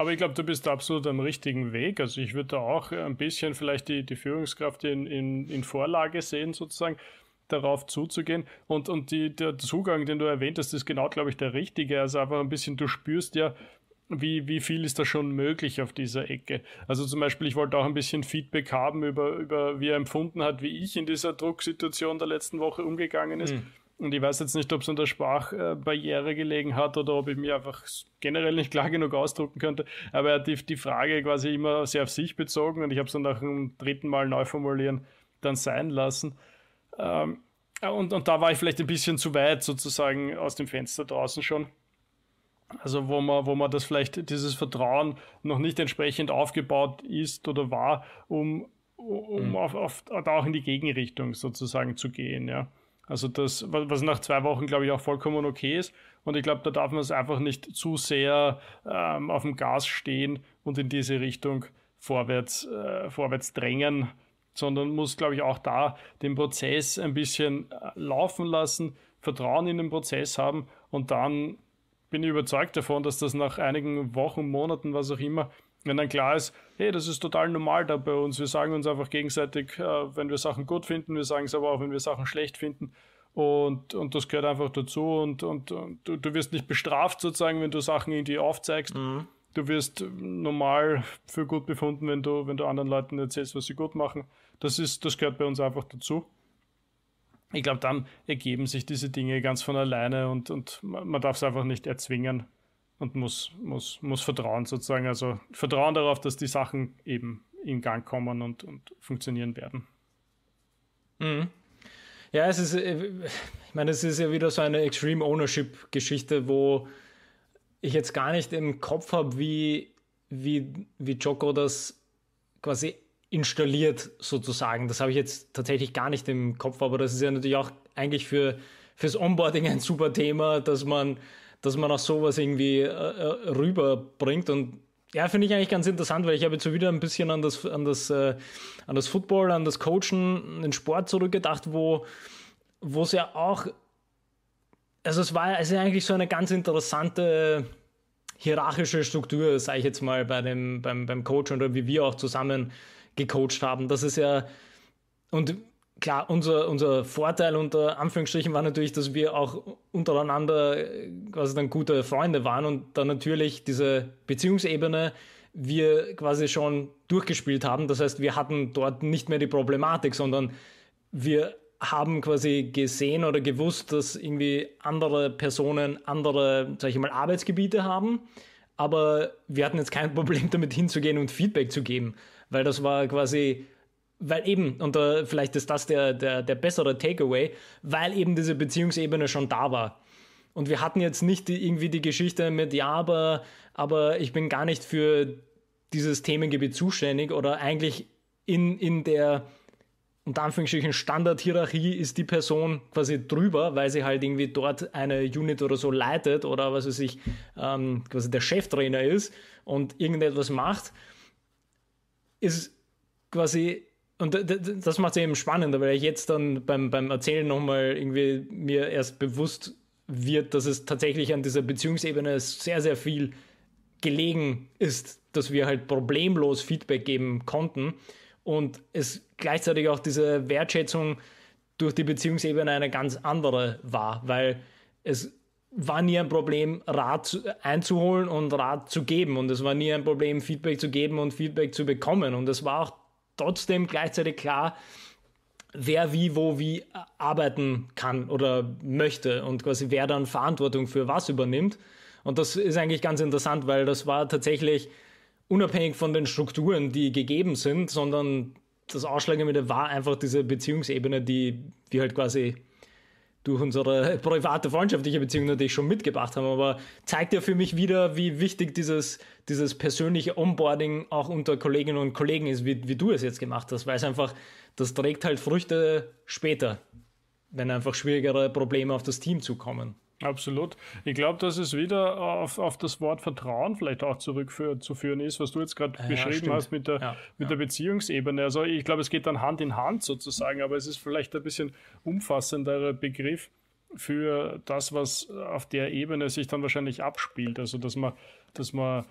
A: Aber ich glaube, du bist absolut am richtigen Weg. Also ich würde da auch ein bisschen vielleicht die, die Führungskraft in, in, in Vorlage sehen, sozusagen darauf zuzugehen. Und, und die, der Zugang, den du erwähnt hast, ist genau, glaube ich, der richtige. Also einfach ein bisschen, du spürst ja, wie, wie viel ist da schon möglich auf dieser Ecke. Also zum Beispiel, ich wollte auch ein bisschen Feedback haben über, über wie er empfunden hat, wie ich in dieser Drucksituation der letzten Woche umgegangen ist. Mhm. Und ich weiß jetzt nicht, ob es an der Sprachbarriere gelegen hat oder ob ich mir einfach generell nicht klar genug ausdrucken könnte. Aber er hat die, die Frage quasi immer sehr auf sich bezogen und ich habe es dann nach dem dritten Mal neu formulieren dann sein lassen. Ähm, und, und da war ich vielleicht ein bisschen zu weit sozusagen aus dem Fenster draußen schon. Also wo man, wo man das vielleicht, dieses Vertrauen noch nicht entsprechend aufgebaut ist oder war, um, um mhm. auf, auf, auch in die Gegenrichtung sozusagen zu gehen, ja. Also das, was nach zwei Wochen, glaube ich, auch vollkommen okay ist. Und ich glaube, da darf man es einfach nicht zu sehr ähm, auf dem Gas stehen und in diese Richtung vorwärts, äh, vorwärts drängen, sondern muss, glaube ich, auch da den Prozess ein bisschen äh, laufen lassen, Vertrauen in den Prozess haben und dann bin ich überzeugt davon, dass das nach einigen Wochen, Monaten, was auch immer, wenn dann klar ist, hey, das ist total normal da bei uns. Wir sagen uns einfach gegenseitig, äh, wenn wir Sachen gut finden, wir sagen es aber auch, wenn wir Sachen schlecht finden. Und, und das gehört einfach dazu. Und, und, und du, du, wirst nicht bestraft, sozusagen, wenn du Sachen irgendwie aufzeigst. Mhm. Du wirst normal für gut befunden, wenn du, wenn du anderen Leuten erzählst, was sie gut machen. Das, ist, das gehört bei uns einfach dazu. Ich glaube, dann ergeben sich diese Dinge ganz von alleine und, und man darf es einfach nicht erzwingen und muss, muss, muss vertrauen sozusagen. Also vertrauen darauf, dass die Sachen eben in Gang kommen und, und funktionieren werden.
B: Mhm. Ja, es ist, äh, ich meine, es ist ja wieder so eine Extreme Ownership Geschichte, wo ich jetzt gar nicht im Kopf habe, wie, wie, wie Joko das quasi installiert sozusagen. Das habe ich jetzt tatsächlich gar nicht im Kopf, aber das ist ja natürlich auch eigentlich für fürs Onboarding ein super Thema, dass man dass man auch sowas irgendwie äh, äh, rüberbringt. Und ja, finde ich eigentlich ganz interessant, weil ich habe jetzt so wieder ein bisschen an das, an das, äh, an das Football, an das Coachen, den Sport zurückgedacht, wo es ja auch, also es war also eigentlich so eine ganz interessante hierarchische Struktur, sage ich jetzt mal, bei dem, beim, beim Coach oder wie wir auch zusammen gecoacht haben. Das ist ja, und klar, unser, unser Vorteil unter Anführungsstrichen war natürlich, dass wir auch untereinander äh, quasi dann gute Freunde waren und dann natürlich diese Beziehungsebene wir quasi schon durchgespielt haben. Das heißt, wir hatten dort nicht mehr die Problematik, sondern wir haben quasi gesehen oder gewusst, dass irgendwie andere Personen andere, sag ich mal, Arbeitsgebiete haben. Aber wir hatten jetzt kein Problem damit hinzugehen und Feedback zu geben, weil das war quasi weil eben, und uh, vielleicht ist das der, der, der bessere Takeaway, weil eben diese Beziehungsebene schon da war. Und wir hatten jetzt nicht die, irgendwie die Geschichte mit, ja, aber, aber ich bin gar nicht für dieses Themengebiet zuständig oder eigentlich in, in der unter Anführungsstrichen Standardhierarchie ist die Person quasi drüber, weil sie halt irgendwie dort eine Unit oder so leitet oder was weiß ich, ähm, quasi der Cheftrainer ist und irgendetwas macht, ist quasi und das macht es eben spannender, weil ich jetzt dann beim, beim Erzählen nochmal irgendwie mir erst bewusst wird, dass es tatsächlich an dieser Beziehungsebene sehr, sehr viel gelegen ist, dass wir halt problemlos Feedback geben konnten und es gleichzeitig auch diese Wertschätzung durch die Beziehungsebene eine ganz andere war, weil es war nie ein Problem, Rat einzuholen und Rat zu geben und es war nie ein Problem, Feedback zu geben und Feedback zu bekommen und es war auch trotzdem gleichzeitig klar, wer wie, wo, wie arbeiten kann oder möchte und quasi wer dann Verantwortung für was übernimmt. Und das ist eigentlich ganz interessant, weil das war tatsächlich unabhängig von den Strukturen, die gegeben sind, sondern das Ausschlaggebende war einfach diese Beziehungsebene, die wir halt quasi durch unsere private freundschaftliche Beziehung natürlich schon mitgebracht haben, aber zeigt ja für mich wieder, wie wichtig dieses, dieses persönliche Onboarding auch unter Kolleginnen und Kollegen ist, wie, wie du es jetzt gemacht hast, weil es einfach, das trägt halt Früchte später, wenn einfach schwierigere Probleme auf das Team zukommen.
A: Absolut. Ich glaube, dass es wieder auf, auf das Wort Vertrauen vielleicht auch zurückzuführen ist, was du jetzt gerade ja, beschrieben stimmt. hast mit, der, ja, mit ja. der Beziehungsebene. Also ich glaube, es geht dann Hand in Hand sozusagen, aber es ist vielleicht ein bisschen umfassenderer Begriff für das, was auf der Ebene sich dann wahrscheinlich abspielt. Also dass man, dass man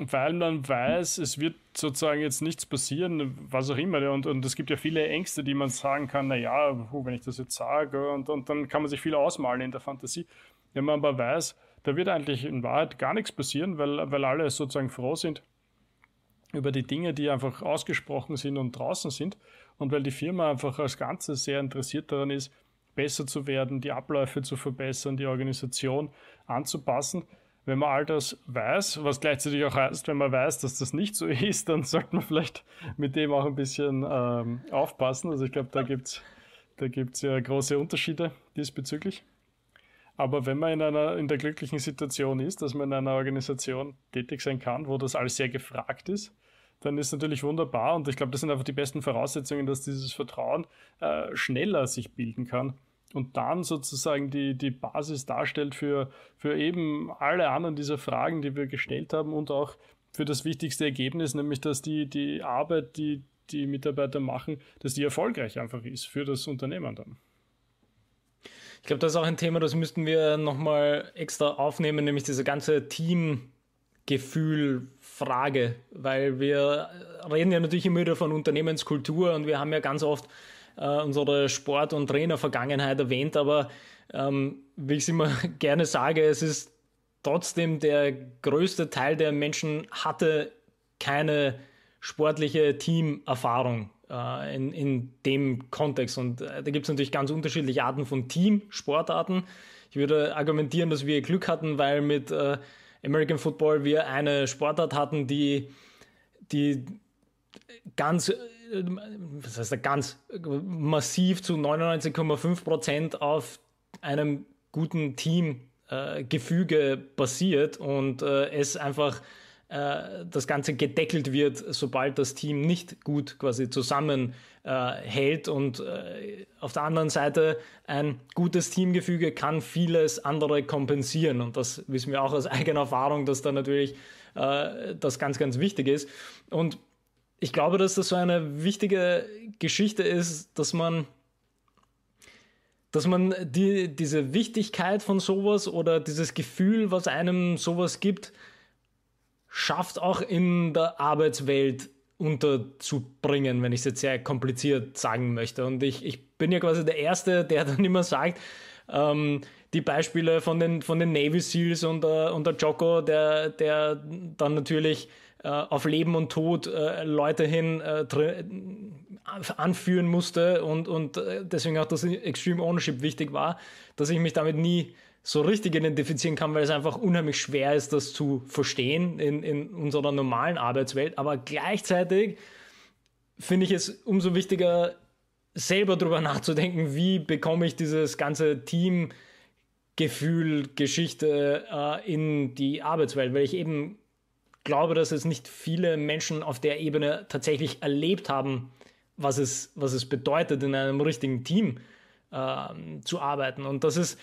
A: weil man weiß, es wird sozusagen jetzt nichts passieren, was auch immer. Und, und es gibt ja viele Ängste, die man sagen kann, naja, wenn ich das jetzt sage, und, und dann kann man sich viel ausmalen in der Fantasie. Wenn man aber weiß, da wird eigentlich in Wahrheit gar nichts passieren, weil, weil alle sozusagen froh sind über die Dinge, die einfach ausgesprochen sind und draußen sind. Und weil die Firma einfach als Ganzes sehr interessiert daran ist, besser zu werden, die Abläufe zu verbessern, die Organisation anzupassen, wenn man all das weiß, was gleichzeitig auch heißt, wenn man weiß, dass das nicht so ist, dann sollte man vielleicht mit dem auch ein bisschen ähm, aufpassen. Also ich glaube, da gibt es da gibt's ja große Unterschiede diesbezüglich. Aber wenn man in einer in der glücklichen Situation ist, dass man in einer Organisation tätig sein kann, wo das alles sehr gefragt ist, dann ist natürlich wunderbar. Und ich glaube, das sind einfach die besten Voraussetzungen, dass dieses Vertrauen äh, schneller sich bilden kann und dann sozusagen die, die Basis darstellt für, für eben alle anderen dieser Fragen, die wir gestellt haben und auch für das wichtigste Ergebnis, nämlich dass die, die Arbeit, die die Mitarbeiter machen, dass die erfolgreich einfach ist für das Unternehmen dann.
B: Ich glaube, das ist auch ein Thema, das müssten wir nochmal extra aufnehmen, nämlich diese ganze Teamgefühl-Frage, weil wir reden ja natürlich immer wieder von Unternehmenskultur und wir haben ja ganz oft äh, unsere Sport- und Trainer-Vergangenheit erwähnt, aber ähm, wie ich es immer gerne sage, es ist trotzdem der größte Teil der Menschen hatte keine sportliche Teamerfahrung äh, in, in dem Kontext. Und äh, da gibt es natürlich ganz unterschiedliche Arten von Teamsportarten. Ich würde argumentieren, dass wir Glück hatten, weil mit äh, American Football wir eine Sportart hatten, die, die ganz, äh, was heißt da ganz, massiv zu 99,5 Prozent auf einem guten Teamgefüge äh, basiert und äh, es einfach äh, das Ganze gedeckelt wird, sobald das Team nicht gut quasi zusammenhält. Äh, und äh, auf der anderen Seite ein gutes Teamgefüge kann vieles andere kompensieren. Und das wissen wir auch aus eigener Erfahrung, dass da natürlich äh, das ganz, ganz wichtig ist. Und ich glaube, dass das so eine wichtige Geschichte ist, dass man dass man die, diese Wichtigkeit von sowas oder dieses Gefühl, was einem sowas gibt, schafft, auch in der Arbeitswelt unterzubringen, wenn ich es jetzt sehr kompliziert sagen möchte. Und ich, ich bin ja quasi der Erste, der dann immer sagt, ähm, die Beispiele von den, von den Navy Seals und, äh, und der Jocko, der, der dann natürlich äh, auf Leben und Tod äh, Leute hin äh, anführen musste und, und äh, deswegen auch das Extreme Ownership wichtig war, dass ich mich damit nie so richtig identifizieren kann, weil es einfach unheimlich schwer ist, das zu verstehen in, in unserer normalen Arbeitswelt. Aber gleichzeitig finde ich es umso wichtiger, selber darüber nachzudenken, wie bekomme ich dieses ganze Teamgefühl, Geschichte äh, in die Arbeitswelt, weil ich eben glaube, dass es nicht viele Menschen auf der Ebene tatsächlich erlebt haben, was es, was es bedeutet, in einem richtigen Team äh, zu arbeiten. Und das ist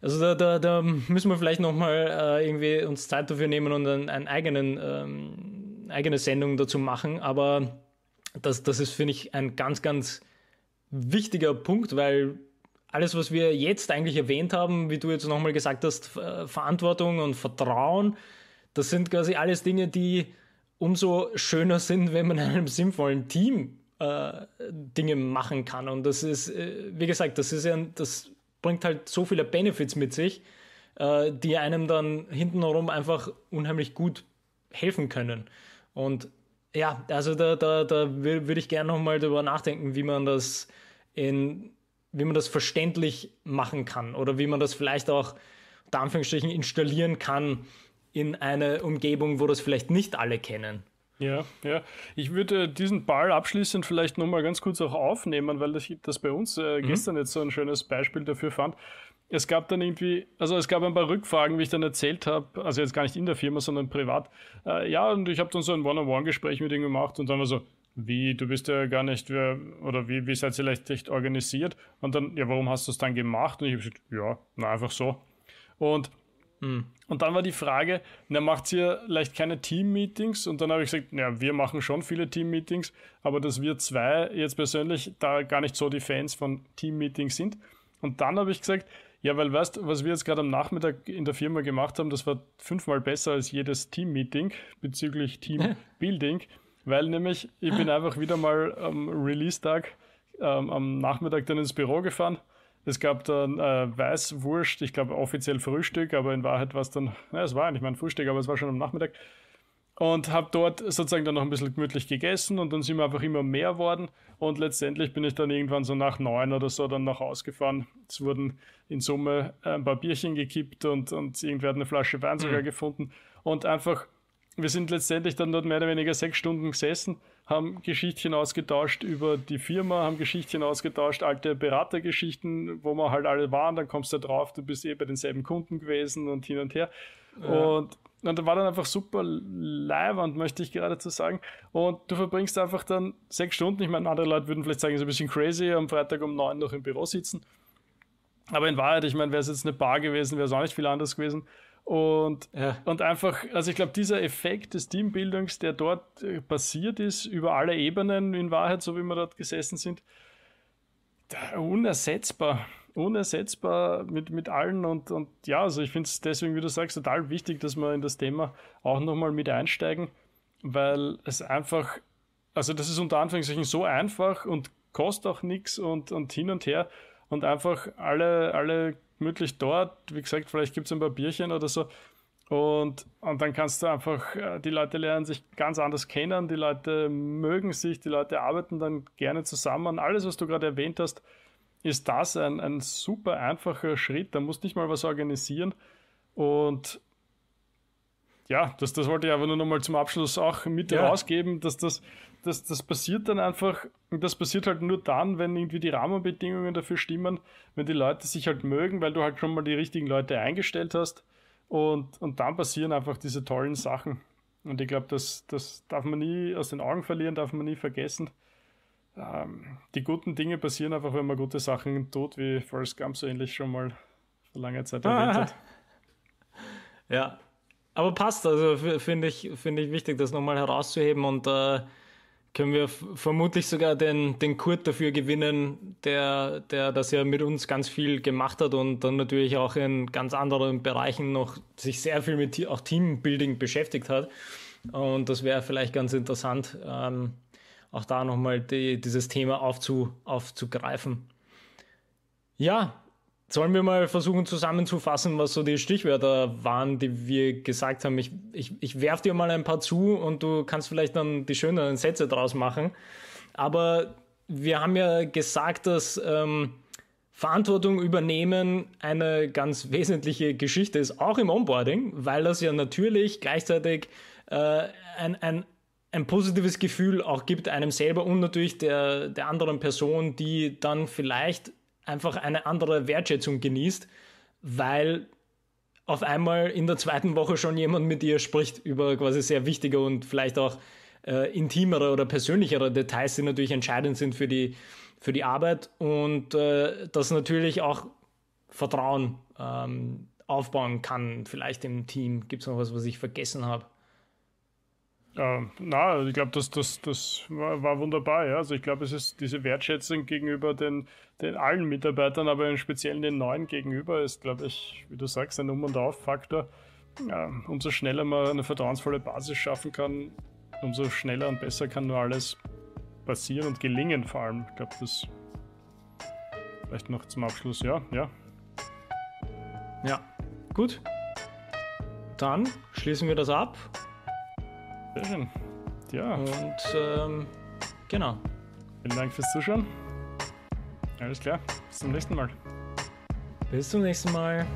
B: also da, da, da müssen wir vielleicht nochmal äh, irgendwie uns Zeit dafür nehmen und eine einen ähm, eigene Sendung dazu machen. Aber das, das ist, finde ich, ein ganz, ganz wichtiger Punkt, weil alles, was wir jetzt eigentlich erwähnt haben, wie du jetzt nochmal gesagt hast, Verantwortung und Vertrauen, das sind quasi alles Dinge, die umso schöner sind, wenn man in einem sinnvollen Team äh, Dinge machen kann. Und das ist, äh, wie gesagt, das ist ja das bringt halt so viele Benefits mit sich, äh, die einem dann hintenherum einfach unheimlich gut helfen können. Und ja, also da, da, da würde ich gerne nochmal darüber nachdenken, wie man das in, wie man das verständlich machen kann oder wie man das vielleicht auch unter Anführungsstrichen installieren kann in eine Umgebung, wo das vielleicht nicht alle kennen.
A: Ja, ja. Ich würde diesen Ball abschließend vielleicht nochmal ganz kurz auch aufnehmen, weil ich das bei uns äh, mhm. gestern jetzt so ein schönes Beispiel dafür fand. Es gab dann irgendwie, also es gab ein paar Rückfragen, wie ich dann erzählt habe, also jetzt gar nicht in der Firma, sondern privat. Äh, ja, und ich habe dann so ein One-on-One-Gespräch mit ihm gemacht und dann war so, wie, du bist ja gar nicht, wer, oder wie, wie seid ihr vielleicht echt organisiert? Und dann, ja, warum hast du es dann gemacht? Und ich habe gesagt, ja, na, einfach so. Und. Und dann war die Frage, na, macht ihr vielleicht keine Team-Meetings? Und dann habe ich gesagt, ja, wir machen schon viele Team-Meetings, aber dass wir zwei jetzt persönlich da gar nicht so die Fans von Team-Meetings sind. Und dann habe ich gesagt, ja, weil weißt was wir jetzt gerade am Nachmittag in der Firma gemacht haben, das war fünfmal besser als jedes Team-Meeting bezüglich Team-Building, weil nämlich ich bin einfach wieder mal am Release-Tag ähm, am Nachmittag dann ins Büro gefahren es gab dann äh, Weißwurst, ich glaube offiziell Frühstück, aber in Wahrheit war es dann, na, es war eigentlich mein Frühstück, aber es war schon am Nachmittag. Und habe dort sozusagen dann noch ein bisschen gemütlich gegessen und dann sind wir einfach immer mehr worden. Und letztendlich bin ich dann irgendwann so nach neun oder so dann nach Hause gefahren. Es wurden in Summe ein paar Bierchen gekippt und, und irgendwer hat eine Flasche Wein sogar mhm. gefunden. Und einfach wir sind letztendlich dann dort mehr oder weniger sechs Stunden gesessen, haben Geschichtchen ausgetauscht über die Firma, haben Geschichtchen ausgetauscht, alte Beratergeschichten, wo wir halt alle waren, dann kommst du drauf, du bist eh bei denselben Kunden gewesen und hin und her. Ja. Und, und da war dann einfach super leiwand, möchte ich geradezu sagen. Und du verbringst einfach dann sechs Stunden, ich meine, andere Leute würden vielleicht sagen, so ein bisschen crazy, am Freitag um neun noch im Büro sitzen. Aber in Wahrheit, ich meine, wäre es jetzt eine Bar gewesen, wäre es auch nicht viel anders gewesen. Und, ja. und einfach, also ich glaube, dieser Effekt des Teambildungs, der dort äh, passiert ist, über alle Ebenen in Wahrheit, so wie wir dort gesessen sind, unersetzbar. Unersetzbar mit, mit allen und, und ja, also ich finde es deswegen, wie du sagst, total wichtig, dass wir in das Thema auch nochmal mit einsteigen, weil es einfach, also das ist unter Anführungszeichen so einfach und kostet auch nichts und, und hin und her und einfach alle, alle gemütlich dort. Wie gesagt, vielleicht gibt es ein paar Bierchen oder so. Und, und dann kannst du einfach, äh, die Leute lernen sich ganz anders kennen, die Leute mögen sich, die Leute arbeiten dann gerne zusammen. Alles, was du gerade erwähnt hast, ist das ein, ein super einfacher Schritt. Da musst du nicht mal was organisieren. Und ja, das, das wollte ich aber nur noch mal zum Abschluss auch mit ja. rausgeben, dass das, das, das passiert dann einfach, das passiert halt nur dann, wenn irgendwie die Rahmenbedingungen dafür stimmen, wenn die Leute sich halt mögen, weil du halt schon mal die richtigen Leute eingestellt hast und, und dann passieren einfach diese tollen Sachen. Und ich glaube, das, das darf man nie aus den Augen verlieren, darf man nie vergessen. Ähm, die guten Dinge passieren einfach, wenn man gute Sachen tut, wie Forrest Gump so ähnlich schon mal vor langer Zeit erwähnt hat.
B: Ja, aber passt, also finde ich, find ich wichtig, das nochmal herauszuheben und äh, können wir vermutlich sogar den, den Kurt dafür gewinnen, der, der das ja mit uns ganz viel gemacht hat und dann natürlich auch in ganz anderen Bereichen noch sich sehr viel mit auch Teambuilding beschäftigt hat. Und das wäre vielleicht ganz interessant, ähm, auch da nochmal die, dieses Thema aufzu, aufzugreifen. Ja, Sollen wir mal versuchen zusammenzufassen, was so die Stichwörter waren, die wir gesagt haben? Ich, ich, ich werfe dir mal ein paar zu und du kannst vielleicht dann die schöneren Sätze draus machen. Aber wir haben ja gesagt, dass ähm, Verantwortung übernehmen eine ganz wesentliche Geschichte ist, auch im Onboarding, weil das ja natürlich gleichzeitig äh, ein, ein, ein positives Gefühl auch gibt einem selber und natürlich der, der anderen Person, die dann vielleicht einfach eine andere Wertschätzung genießt, weil auf einmal in der zweiten Woche schon jemand mit ihr spricht über quasi sehr wichtige und vielleicht auch äh, intimere oder persönlichere Details, die natürlich entscheidend sind für die, für die Arbeit und äh, das natürlich auch Vertrauen ähm, aufbauen kann, vielleicht im Team. Gibt es noch was, was ich vergessen habe?
A: Äh, na, ich glaube, das, das, das war, wunderbar. Ja. Also ich glaube, es ist diese Wertschätzung gegenüber den, den allen Mitarbeitern, aber im Speziellen den neuen gegenüber, ist, glaube ich, wie du sagst, ein Um- und Auf-Faktor. Ja, umso schneller man eine vertrauensvolle Basis schaffen kann, umso schneller und besser kann nur alles passieren und gelingen vor allem. Ich glaube, das vielleicht noch zum Abschluss, ja, ja.
B: Ja, gut. Dann schließen wir das ab
A: sehr schön. Ja.
B: Und ähm, genau.
A: Vielen Dank fürs Zuschauen. Alles klar. Bis zum nächsten Mal.
B: Bis zum nächsten Mal.